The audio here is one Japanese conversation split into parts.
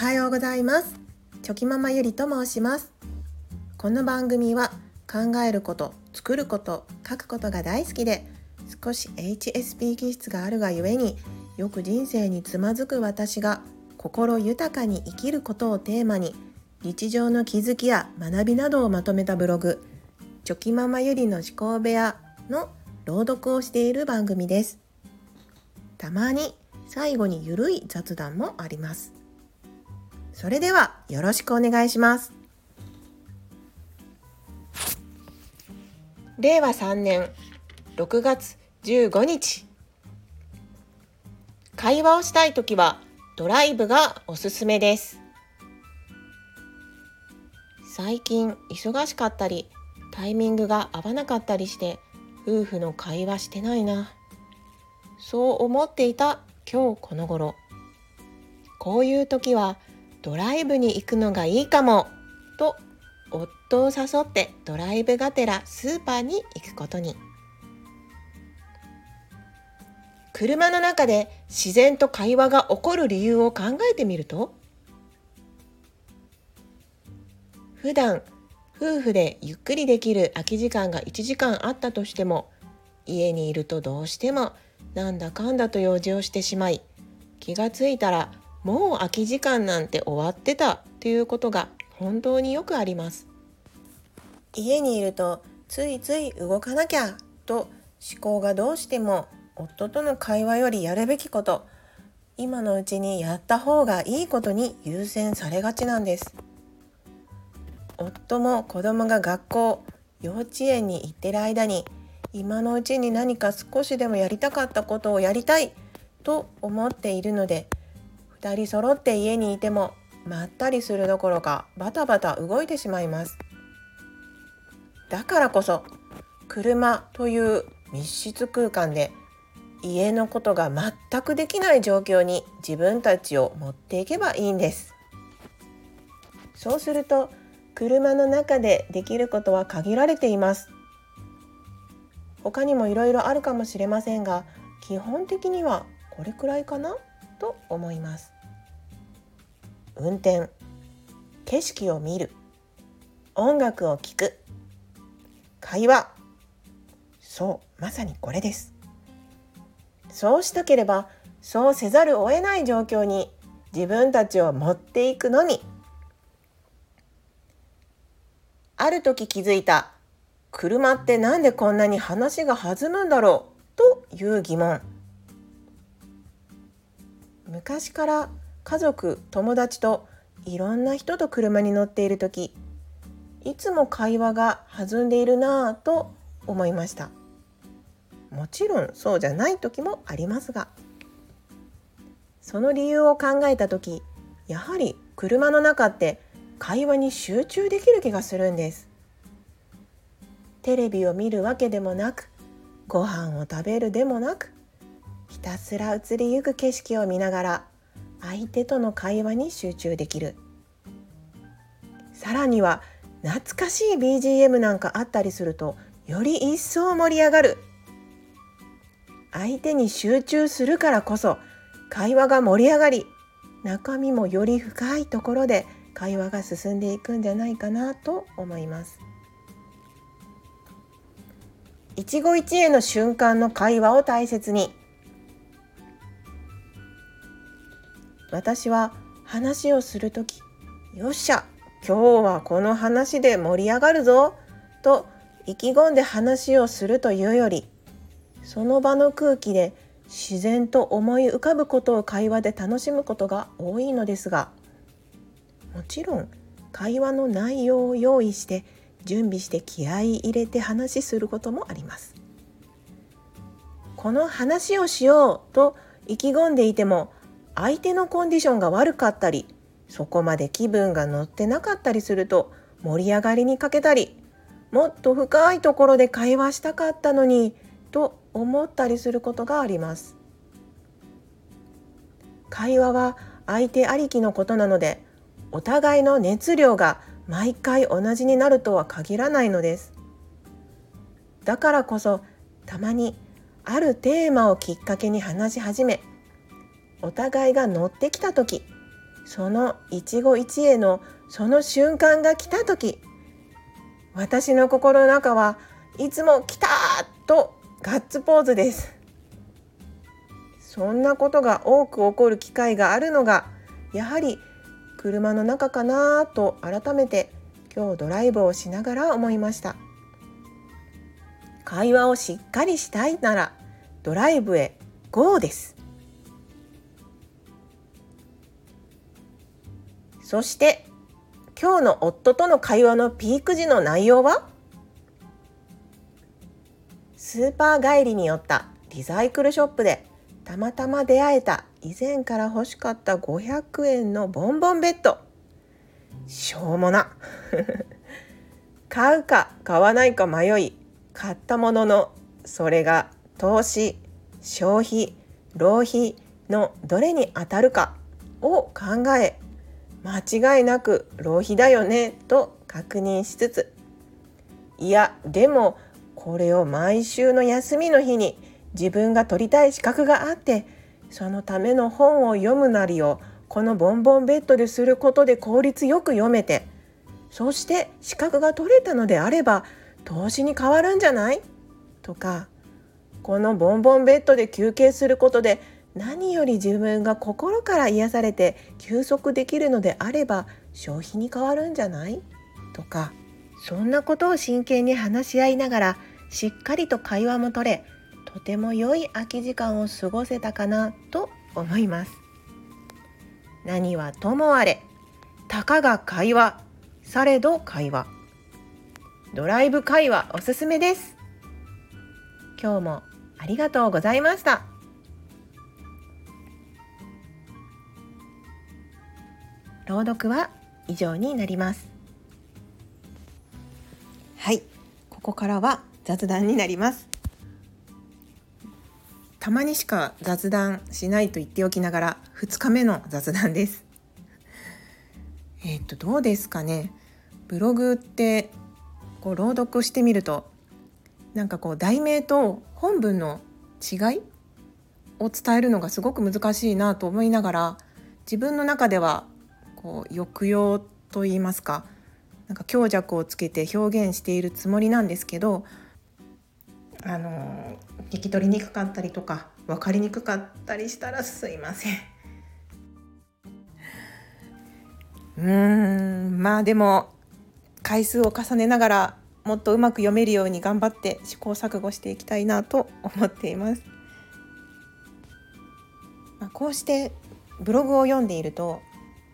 はようございます。チョキママゆりと申します。この番組は考えること作ること書くことが大好きで少し HSP 気質があるがゆえによく人生につまずく私が心豊かに生きることをテーマに日常の気づきや学びなどをまとめたブログチョキママゆりの思考部屋の朗読をしている番組です。たまに最後にゆるい雑談もあります。それではよろしくお願いします。令和3年6月15日。会話をしたいときはドライブがおすすめです。最近忙しかったりタイミングが合わなかったりして夫婦の会話してないな。そう思っていた今日この頃。こういう時はドライブに行くのがいいかも。と夫を誘ってドライブがてらスーパーに行くことに。車の中で自然と会話が起こる理由を考えてみると。普段夫婦でゆっくりできる空き時間が1時間あったとしても家にいるとどうしてもなんだかんだと用事をしてしまい気がついたらもう空き時間なんて終わってたということが本当によくあります。家にいるとついつい動かなきゃと思考がどうしても夫との会話よりやるべきこと。今のうちにやった方がいいことに優先されがちなんです。夫も子供が学校幼稚園に行ってる間に今のうちに何か少しでもやりたかったことをやりたいと思っているので2人揃って家にいてもまったりするどころかバタバタ動いてしまいます。だからこそ車という密室空間で家のことが全くできない状況に自分たちを持っていけばいいんです。そうすると車の中でできることは限られています。他にもいろいろあるかもしれませんが基本的にはこれくらいかな？と思います。運転景色を見る音楽を聴く会話。そうまさにこれです。そうしたければそうせざるを得ない状況に自分たちを持っていくのみ。ある時気づいた車ってなんでこんなに話が弾むんだろうという疑問。昔から家族友達といろんな人と車に乗っている時いつも会話が弾んでいるなぁと思いました。もちろんそうじゃない時もありますがその理由を考えた時やはり車の中って会話に集中できる気がするんです。テレビを見るわけでもなくご飯を食べるでもなくひたすら移りゆく景色を見ながら相手との会話に集中できる。さらには懐かしい BGM なんかあったりするとより一層盛り上がる。相手に集中するからこそ会話が盛り上がり中身もより深いところで会話が進んでいくんじゃないかなと思います。一期一会の瞬間の会話を大切に私は話をする時よっしゃ今日はこの話で盛り上がるぞと意気込んで話をするというよりその場の空気で自然と思い浮かぶことを会話で楽しむことが多いのですがもちろん会話の内容を用意して準備して気合い入れて話することもあります。この話をしようと意気込んでいても相手のコンディションが悪かったりそこまで気分が乗ってなかったりすると盛り上がりに欠けたりもっと深いところで会話したかったのにと思ったりすることがあります。会話は相手ありきのことなのでお互いの熱量が毎回同じになるとは限らないのです。だからこそたまにあるテーマをきっかけに話し始めお互いが乗ってきた時その一期一会のその瞬間が来た時私の心の中はいつも来たとガッツポーズです。そんなことが多く起こる機会があるのがやはり車の中かなと改めて今日ドライブをしながら思いました。会話をしっかりしたいならドライブへ GO です。そして今日の夫との会話のピーク時の内容は？スーパー帰りに寄ったリサイクルショップでたまたま出会えた以前から欲しかった500円のボンボンベッド。しょうもな。買うか買わないか迷い買ったもののそれが投資消費浪費のどれに当たるかを考え間違いなく浪費だよねと確認しつついやでもこれを毎週の休みの日に自分が取りたい資格があってそのための本を読むなりをこのボンボンベッドですることで効率よく読めてそして資格が取れたのであれば投資に変わるんじゃないとかこのボンボンベッドで休憩することで何より自分が心から癒されて休息できるのであれば消費に変わるんじゃない？とかそんなことを真剣に話し合いながらしっかりと会話も取れとても良い空き時間を過ごせたかなと思います。何はともあれたかが会話されど会話。ドライブ会話おすすめです。今日もありがとうございました。朗読は以上になります。はい。ここからは雑談になります。たまにしか雑談しないと言っておきながら2日目の雑談です。えっとどうですかね。ブログってこう朗読してみるとなんかこう題名と本文の違いを伝えるのがすごく難しいなと思いながら自分の中ではこう抑揚と言いますかなんか強弱をつけて表現しているつもりなんですけどあの聞き取りにくかったりとか分かりにくかったりしたらすいません。うーんまあでも回数を重ねながらもっとうまく読めるように頑張って試行錯誤していきたいなと思っています。まあ、こうしてブログを読んでいると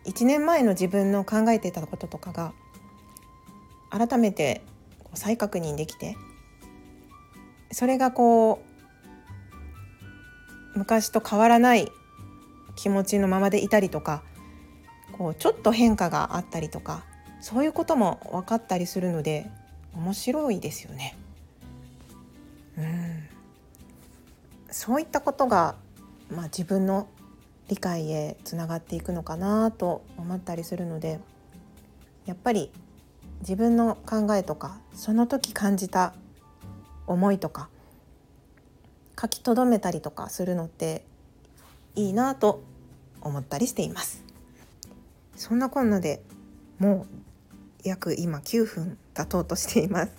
1年前の自分の考えていたこととかが改めて再確認できてそれがこう昔と変わらない気持ちのままでいたりとかこうちょっと変化があったりとかそういうことも分かったりするので面白いですよね。うんそういったことが、まあ、自分の理解へつながっていくのかなと思ったりするのでやっぱり自分の考えとかその時感じた思いとか書き留めたりとかするのっていいなと思ったりしています。そんなこんなでもう約今9分経とうとしています。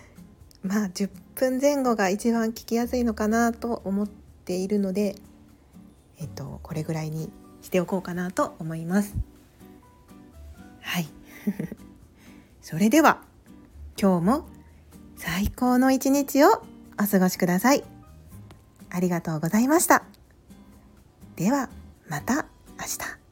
まあ10分前後が一番聞きやすいのかなと思っているのでえっとこれぐらいにしておこうかなと思います。はい。それでは今日も最高の一日をお過ごしください。ありがとうございました。ではまた明日。